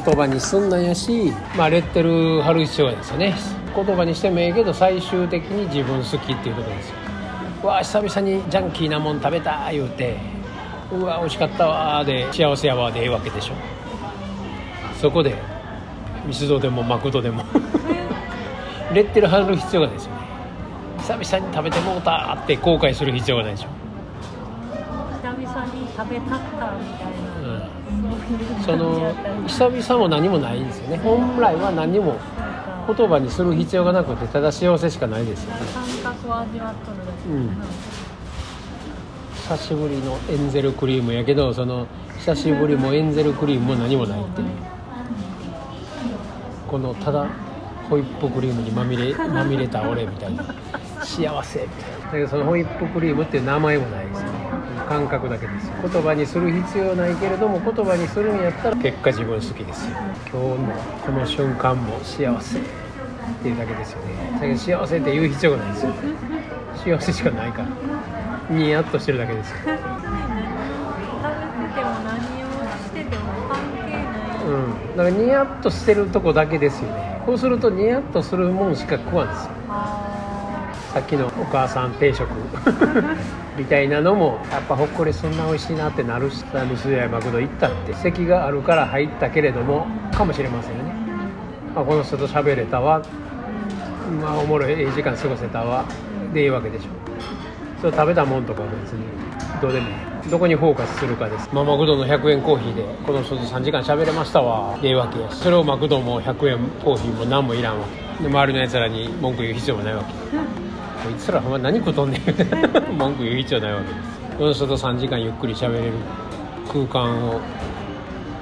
言葉にすんなんやし、まあ、レッテル貼る必要ですよね。言葉にしてもええけど最終的に自分好きっていうところですよ。わあ久々にジャンキーなもん食べた言うてうわ美味しかったわで幸せやわでええわけでしょ。そこでミスドでもマクドでも レッテル貼る必要がないですよね。久々に食べてもうたって後悔する必要がないでしょ。久々に食べたったみたいな、うんその久々も何もないんですよね。本来は何も言葉にする必要がなくてただ幸せしかないですよね。うん。久しぶりのエンゼルクリームやけどその久しぶりもエンゼルクリームも何もないっていう。このただホイップクリームにまみれまみれた俺みたいな。幸せみたいな。だけどそのホイップクリームっていう名前もないです感覚だけです。よ言葉にする必要ないけれども言葉にするんやったら結果自分好きです。よ今日もこの瞬間も幸せっていうだけですよね。だけど幸せって言う必要がないですよ。幸せしかないから。ニヤッとしてるだけです。ようん、だからニヤッとしてるとこだけですよね。こうするとニヤッとするもんしか食わんですよ。あさっきのお母さん定食。みたいなのもやっぱほっこりそんな美味しいなってなるしミスドやマクド行ったって席があるから入ったけれどもかもしれませんよね、まあ、この人と喋れたわ、まあ、おもろいええ時間過ごせたわ。でいいわけでしょ。それ食べたもんとかは別にどうでもいい。どこにフォーカスするかです、まあ、マクドの100円コーヒーでこの人と3時間喋れましたわ。でいいわけやし。それをマクドも100円コーヒーも何もいらんわけ。で周りのやつらに文句言う必要もないわけこいつらほんま何食うとんねん。文句言う必要ないわけです。この人と3時間ゆっくり喋れる空間を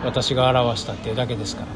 私が表したっていうだけですからね。